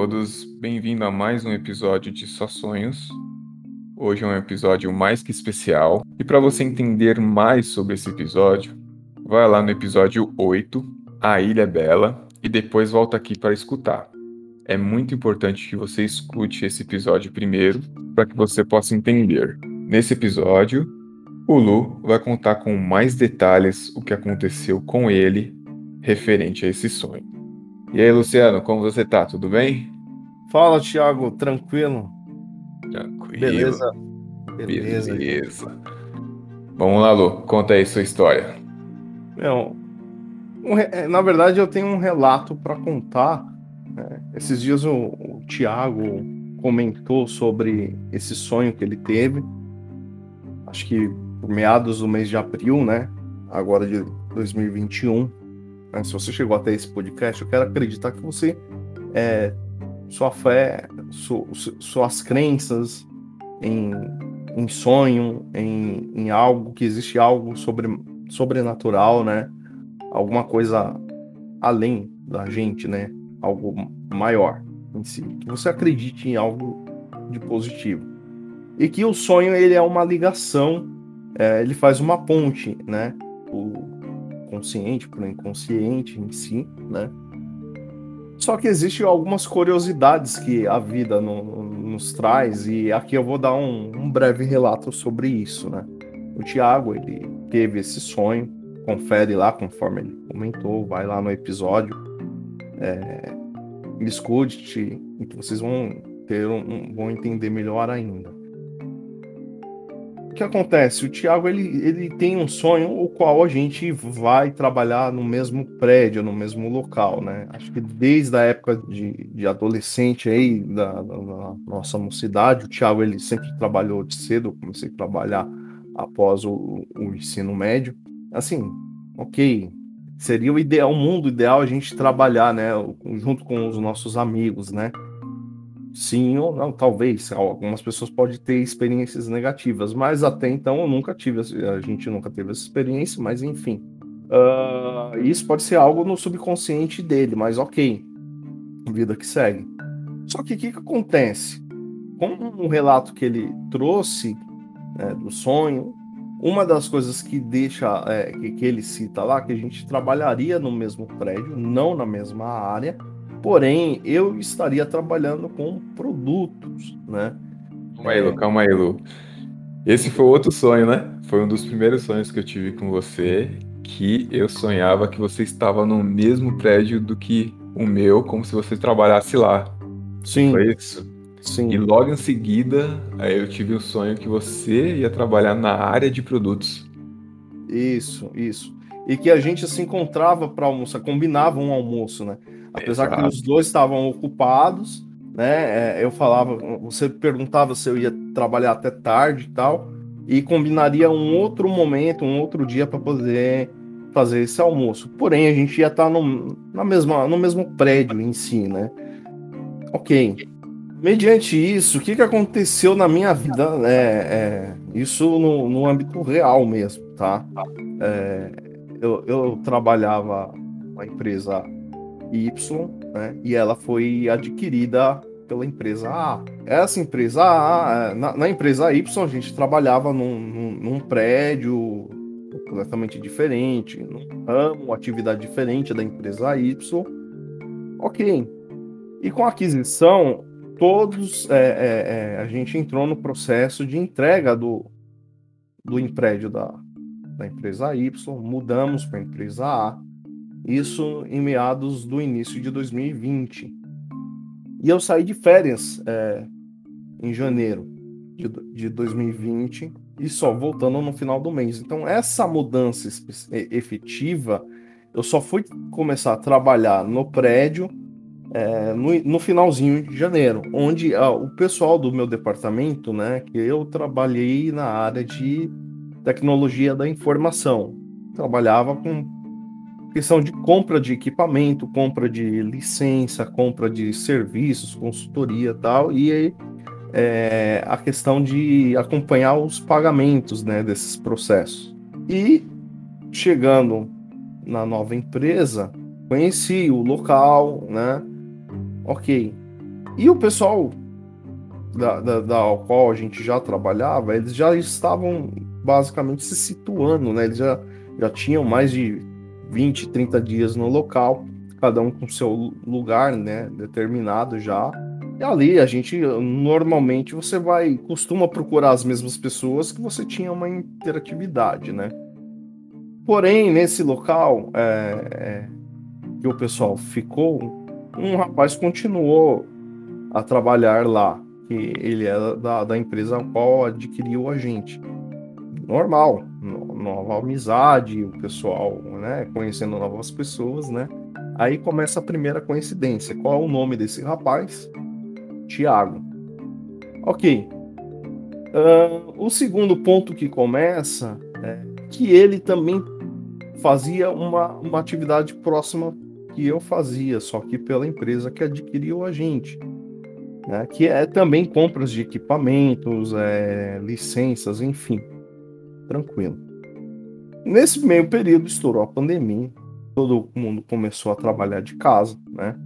Todos, bem-vindo a mais um episódio de Só Sonhos. Hoje é um episódio mais que especial, e para você entender mais sobre esse episódio, vai lá no episódio 8, A Ilha Bela, e depois volta aqui para escutar. É muito importante que você escute esse episódio primeiro, para que você possa entender. Nesse episódio, o Lu vai contar com mais detalhes o que aconteceu com ele referente a esse sonho. E aí, Luciano, como você tá? Tudo bem? Fala, Thiago, tranquilo? Tranquilo. Beleza. Beleza. Beleza. Vamos lá, Lu, conta aí sua história. Meu, um re... na verdade eu tenho um relato para contar. Né? Esses dias o, o Thiago comentou sobre esse sonho que ele teve. Acho que por meados do mês de abril, né? Agora de 2021 né? Se você chegou até esse podcast, eu quero acreditar que você, é, sua fé, su, su, suas crenças em, em sonho, em, em algo, que existe algo sobre, sobrenatural, né? Alguma coisa além da gente, né? Algo maior em si. Que você acredite em algo de positivo. E que o sonho ele é uma ligação, é, ele faz uma ponte, né? O, consciente para o inconsciente em si, né? Só que existem algumas curiosidades que a vida no, nos traz e aqui eu vou dar um, um, breve relato sobre isso, né? O Tiago, ele teve esse sonho, confere lá conforme ele comentou, vai lá no episódio, é, escute e que vocês vão ter um, vão entender melhor ainda que acontece? O Thiago ele, ele tem um sonho o qual a gente vai trabalhar no mesmo prédio, no mesmo local, né? Acho que desde a época de, de adolescente aí, da, da, da nossa mocidade, o Thiago ele sempre trabalhou de cedo, eu comecei a trabalhar após o, o ensino médio. Assim, ok, seria o ideal, o mundo ideal a gente trabalhar, né, junto com os nossos amigos, né? Sim ou não, talvez. Algumas pessoas podem ter experiências negativas, mas até então eu nunca tive, a gente nunca teve essa experiência, mas enfim. Uh, isso pode ser algo no subconsciente dele, mas ok. Vida que segue. Só que o que, que acontece? Com o relato que ele trouxe né, do sonho, uma das coisas que deixa, é, que, que ele cita lá, que a gente trabalharia no mesmo prédio, não na mesma área, Porém, eu estaria trabalhando com produtos, né? Calma aí, Lu, calma aí, Lu. Esse foi outro sonho, né? Foi um dos primeiros sonhos que eu tive com você, que eu sonhava que você estava no mesmo prédio do que o meu, como se você trabalhasse lá. Sim. Foi isso? Sim. E logo em seguida, aí eu tive o sonho que você ia trabalhar na área de produtos. Isso, isso. E que a gente se encontrava para almoçar, combinava um almoço, né? Apesar Exato. que os dois estavam ocupados, né? É, eu falava, você perguntava se eu ia trabalhar até tarde e tal, e combinaria um outro momento, um outro dia para poder fazer esse almoço. Porém, a gente ia estar tá no, na mesma, no mesmo prédio em si, né? Ok. Mediante isso, o que, que aconteceu na minha vida? É, é isso no, no âmbito real mesmo, tá? É, eu, eu trabalhava uma empresa Y, né? E ela foi adquirida pela empresa A. Essa empresa A, na, na empresa Y, a gente trabalhava num, num, num, prédio completamente diferente, num ramo, atividade diferente da empresa Y. Ok. E com a aquisição, todos é, é, é, a gente entrou no processo de entrega do, do emprédio da, da empresa Y, mudamos para a empresa A isso em meados do início de 2020. E eu saí de férias é, em janeiro de, de 2020 e só voltando no final do mês. Então, essa mudança efetiva, eu só fui começar a trabalhar no prédio é, no, no, finalzinho de janeiro, onde ah, o pessoal do meu departamento, né, que eu trabalhei na área de tecnologia da informação, trabalhava com questão de compra de equipamento, compra de licença, compra de serviços, consultoria tal, e é, a questão de acompanhar os pagamentos né, desses processos. E chegando na nova empresa, conheci o local, né? Ok, E o pessoal da, da, da qual a gente já trabalhava, eles já estavam basicamente se situando, né? Eles já, já tinham mais de 20, 30 dias no local, cada um com seu lugar, né? Determinado já. E ali a gente normalmente você vai costuma procurar as mesmas pessoas que você tinha uma interatividade, né? Porém, nesse local é, é, que o pessoal ficou, um rapaz continuou a trabalhar lá, que ele era da, da empresa a qual adquiriu a gente. Normal, nova amizade, o pessoal, né, conhecendo novas pessoas, né? Aí começa a primeira coincidência. Qual é o nome desse rapaz? Tiago. Ok. Uh, o segundo ponto que começa é que ele também fazia uma, uma atividade próxima que eu fazia, só que pela empresa que adquiriu a gente. Né, que é também compras de equipamentos, é, licenças, enfim. Tranquilo. Nesse meio período estourou a pandemia, todo mundo começou a trabalhar de casa, né?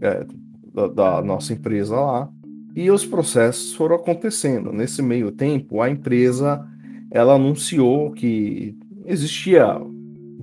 É, da, da nossa empresa lá, e os processos foram acontecendo. Nesse meio tempo, a empresa ela anunciou que existia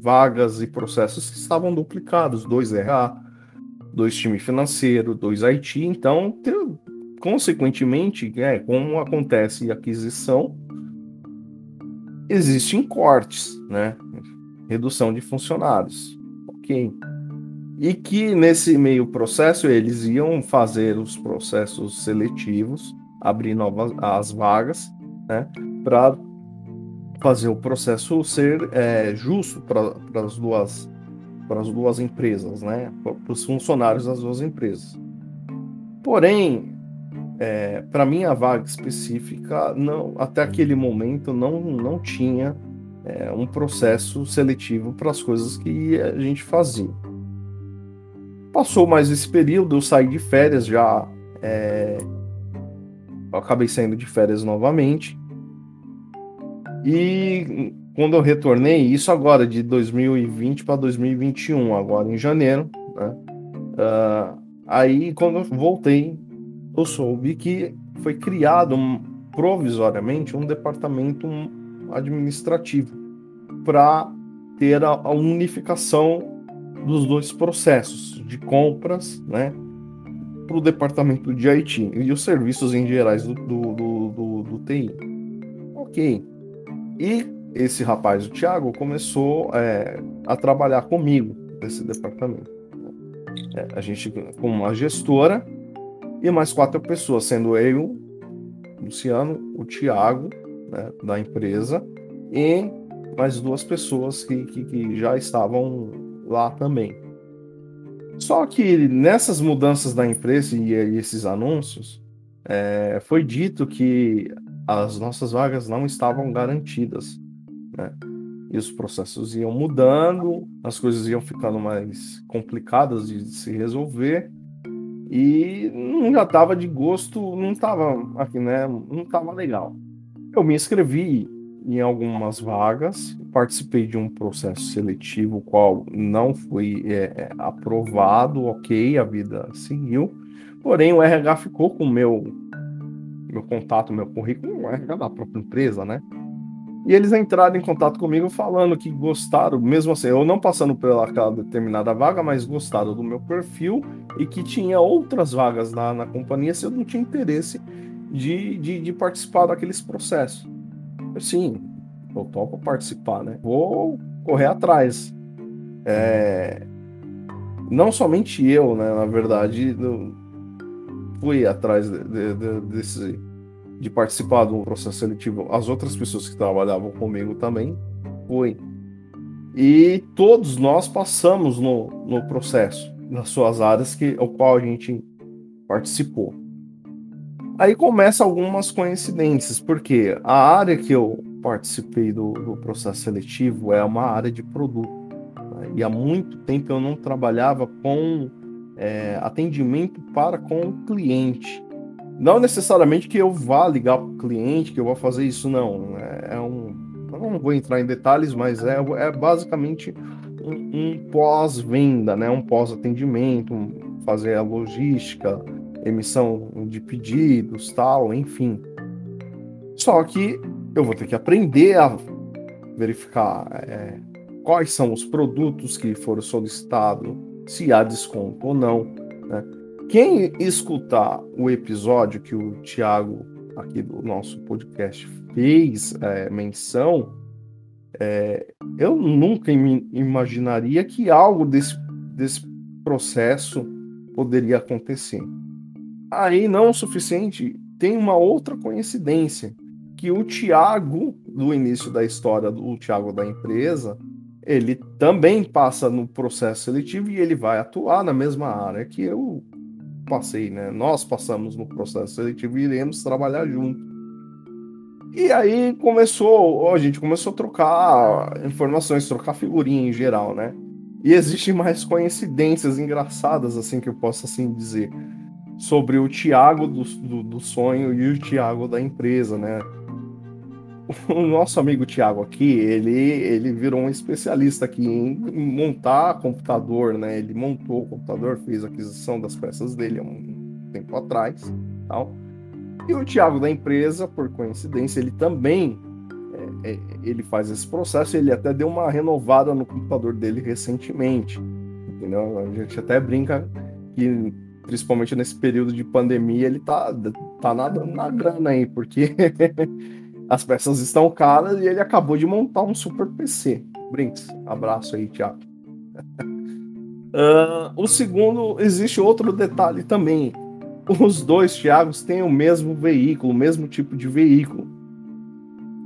vagas e processos que estavam duplicados, dois RH, dois time financeiro, dois IT, então, consequentemente, é, como acontece aquisição, existem cortes, né? Redução de funcionários. Ok. E que nesse meio processo eles iam fazer os processos seletivos, abrir novas as vagas, né? Para fazer o processo ser é, justo para as duas para as duas empresas, né? Para os funcionários das duas empresas. Porém, é, para mim a vaga específica não até aquele momento não não tinha é, um processo seletivo para as coisas que a gente fazia. Passou mais esse período, eu saí de férias já. É, acabei saindo de férias novamente. E quando eu retornei, isso agora de 2020 para 2021, agora em janeiro, né? Uh, aí quando eu voltei, eu soube que foi criado um, provisoriamente um departamento administrativo para ter a, a, unificação dos dois processos de compras, né, para o departamento de IT e os serviços em gerais do, do, do, do, do TI. Ok. E esse rapaz, o Thiago, começou é, a trabalhar comigo nesse departamento. É, a gente, com uma gestora e mais quatro pessoas, sendo eu, Luciano, o Thiago, né, da empresa, e mais duas pessoas que, que, que já estavam lá também. Só que nessas mudanças da empresa e, e esses anúncios, é, foi dito que as nossas vagas não estavam garantidas, né? E os processos iam mudando, as coisas iam ficando mais complicadas de se resolver e não já estava de gosto, não estava aqui, né? Não estava legal. Eu me inscrevi em algumas vagas, participei de um processo seletivo qual não foi é, é aprovado, ok, a vida seguiu. Porém, o RH ficou com o meu meu contato, meu currículo, não é da própria empresa, né? E eles entraram em contato comigo falando que gostaram, mesmo assim, eu não passando pelaquela determinada vaga, mas gostaram do meu perfil e que tinha outras vagas na, na companhia se eu não tinha interesse de, de, de participar daqueles processos. Sim, eu topo participar, né? Vou correr atrás. É... Não somente eu, né? Na verdade, fui atrás de, de, de, desse, de participar do processo seletivo. As outras pessoas que trabalhavam comigo também foi. E todos nós passamos no, no processo, nas suas áreas que o qual a gente participou. Aí começa algumas coincidências, porque a área que eu participei do, do processo seletivo é uma área de produto. Né? E há muito tempo eu não trabalhava com é, atendimento para com o cliente. Não necessariamente que eu vá ligar para o cliente, que eu vou fazer isso, não. É, é um, não vou entrar em detalhes, mas é, é basicamente um, um pós-venda, né? um pós-atendimento, um, fazer a logística, emissão de pedidos, tal, enfim. Só que eu vou ter que aprender a verificar é, quais são os produtos que foram solicitados, se há desconto ou não. Né? Quem escutar o episódio que o Tiago, aqui do nosso podcast, fez é, menção, é, eu nunca imaginaria que algo desse, desse processo poderia acontecer. Aí, não o suficiente, tem uma outra coincidência, que o Tiago, do início da história do Tiago da empresa, ele também passa no processo seletivo e ele vai atuar na mesma área que eu passei, né? Nós passamos no processo seletivo e iremos trabalhar junto. E aí começou, a gente começou a trocar informações, trocar figurinha em geral, né? E existem mais coincidências engraçadas, assim, que eu posso assim dizer, sobre o Tiago do, do, do sonho e o Tiago da empresa, né? O nosso amigo Tiago aqui, ele, ele virou um especialista aqui em montar computador, né? Ele montou o computador, fez a aquisição das peças dele há um tempo atrás, tal. E o Tiago da empresa, por coincidência, ele também é, é, ele faz esse processo. Ele até deu uma renovada no computador dele recentemente, entendeu? A gente até brinca que principalmente nesse período de pandemia ele tá tá nadando na grana aí, porque As peças estão caras e ele acabou de montar um super PC. Brinks, abraço aí, Thiago. uh, o segundo, existe outro detalhe também. Os dois Thiagos têm o mesmo veículo, o mesmo tipo de veículo.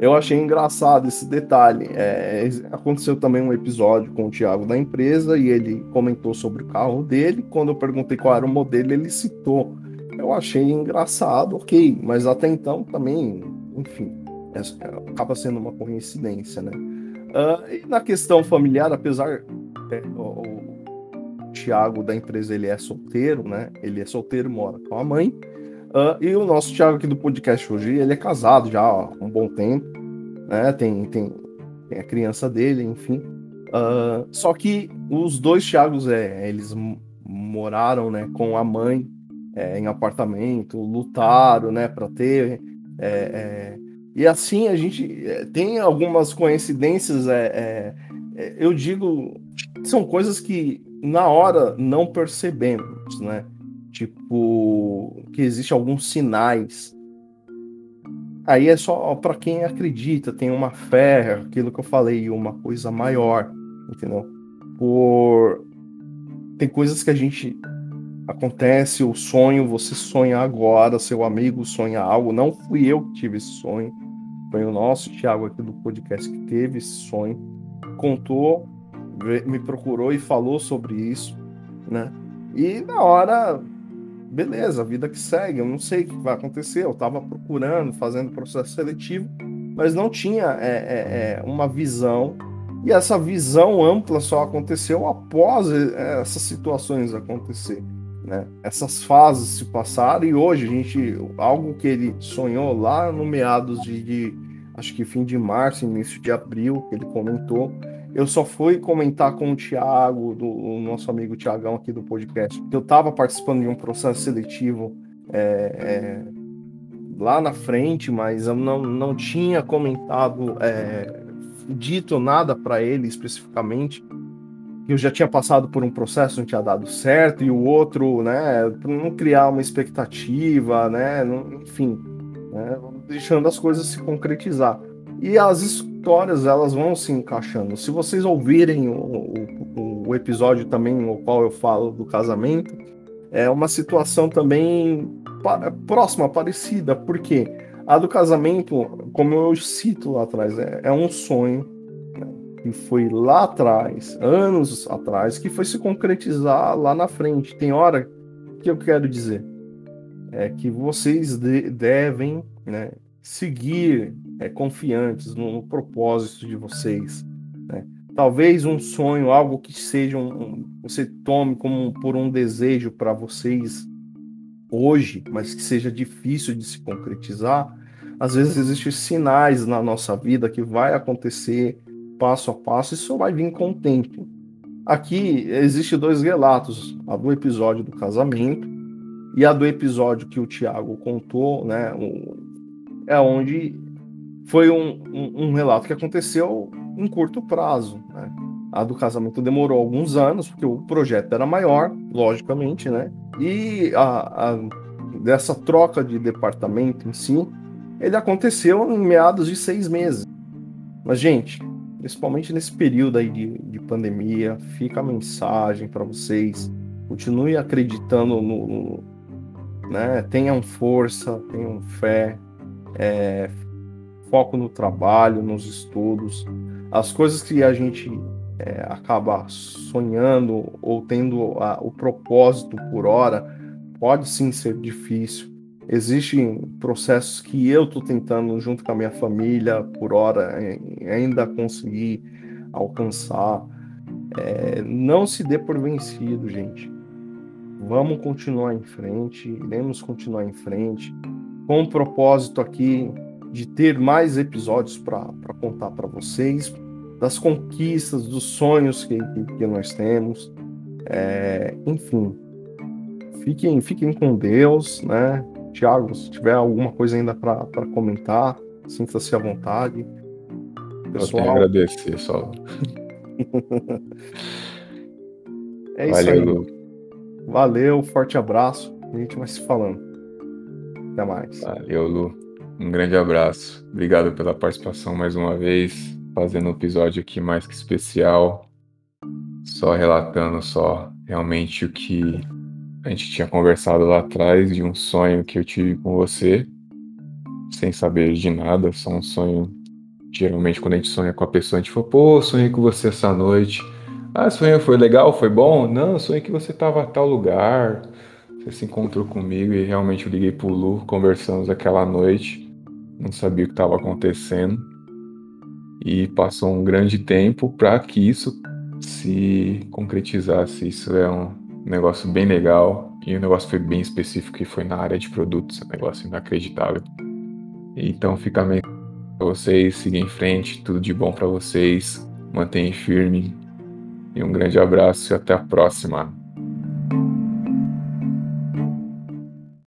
Eu achei engraçado esse detalhe. É, aconteceu também um episódio com o Thiago da empresa e ele comentou sobre o carro dele. Quando eu perguntei qual era o modelo, ele citou. Eu achei engraçado, ok, mas até então também, enfim, acaba sendo uma coincidência, né? Uh, e na questão familiar, apesar é, o, o Tiago da empresa ele é solteiro, né? Ele é solteiro, mora com a mãe. Uh, e o nosso Tiago aqui do podcast hoje, ele é casado já há um bom tempo, né? Tem, tem, tem a criança dele, enfim. Uh, só que os dois Tiagos, é, eles moraram, né, com a mãe é, em apartamento, lutaram, né, para ter é, é e assim a gente eh, tem algumas coincidências, é, é, é, eu digo, são coisas que na hora não percebemos, né? Tipo, que existem alguns sinais. Aí é só para quem acredita, tem uma fé, aquilo que eu falei, uma coisa maior, entendeu? Por tem coisas que a gente acontece, o sonho, você sonha agora, seu amigo sonha algo, não fui eu que tive esse sonho, foi o nosso Thiago aqui do podcast que teve esse sonho, contou, me procurou e falou sobre isso, né? E na hora, beleza, a vida que segue, eu não sei o que vai acontecer, eu estava procurando, fazendo processo seletivo, mas não tinha é, é, é, uma visão, e essa visão ampla só aconteceu após é, essas situações acontecer. Né? Essas fases se passaram e hoje a gente, algo que ele sonhou lá no meados de, de acho que fim de março, início de abril, que ele comentou. Eu só fui comentar com o Thiago, do, o nosso amigo Tiagão aqui do podcast, que eu estava participando de um processo seletivo é, é, lá na frente, mas eu não, não tinha comentado, é, dito nada para ele especificamente. Eu já tinha passado por um processo, não tinha dado certo, e o outro, né, não criar uma expectativa, né, não, enfim, né, deixando as coisas se concretizar. E as histórias elas vão se encaixando. Se vocês ouvirem o, o, o episódio também no qual eu falo do casamento, é uma situação também próxima, parecida, porque a do casamento, como eu cito lá atrás, é, é um sonho que foi lá atrás, anos atrás, que foi se concretizar lá na frente. Tem hora que eu quero dizer é que vocês de, devem né, seguir é, confiantes no propósito de vocês. Né? Talvez um sonho, algo que seja um você tome como por um desejo para vocês hoje, mas que seja difícil de se concretizar. Às vezes existem sinais na nossa vida que vai acontecer passo a passo só vai vir com o tempo. Aqui existe dois relatos, a do episódio do casamento E a do episódio que o Tiago contou, né, é onde foi um, um, um, relato que aconteceu em curto prazo. Né? A do casamento demorou alguns anos, porque o projeto era maior, logicamente, né? E a, a, dessa troca de departamento em si, ele aconteceu em meados de seis meses. Mas, gente, principalmente nesse período aí de, de pandemia, fica a mensagem para vocês. Continue acreditando no, no, né? Tenham força, tenham fé, é, foco no trabalho, nos estudos, as coisas que a gente é, acaba sonhando ou tendo a, o propósito por hora, pode sim ser difícil. Existem processos que eu estou tentando, junto com a minha família, por hora, ainda conseguir alcançar. É, não se dê por vencido, gente. Vamos continuar em frente, iremos continuar em frente, com o propósito aqui de ter mais episódios para contar para vocês, das conquistas, dos sonhos que, que, que nós temos. É, enfim, fiquem, fiquem com Deus, né? Tiago, se tiver alguma coisa ainda para comentar, sinta-se à vontade. Pessoal... Eu agradecer, só. é isso Valeu. aí. Valeu, forte abraço. A gente vai se falando. Até mais. Valeu, Lu. Um grande abraço. Obrigado pela participação mais uma vez, fazendo um episódio aqui mais que especial. Só relatando só realmente o que a gente tinha conversado lá atrás de um sonho que eu tive com você, sem saber de nada, só um sonho. Geralmente quando a gente sonha com a pessoa, a gente fala, pô, sonhei com você essa noite. Ah, sonho foi legal, foi bom? Não, sonhei que você estava a tal lugar, você se encontrou comigo e realmente eu liguei pro Lu, conversamos aquela noite, não sabia o que estava acontecendo e passou um grande tempo para que isso se concretizasse. Isso é um negócio bem legal e o negócio foi bem específico que foi na área de produtos, um negócio inacreditável. Então fica meio para vocês, sigam em frente, tudo de bom para vocês, mantenham firme, e um grande abraço e até a próxima.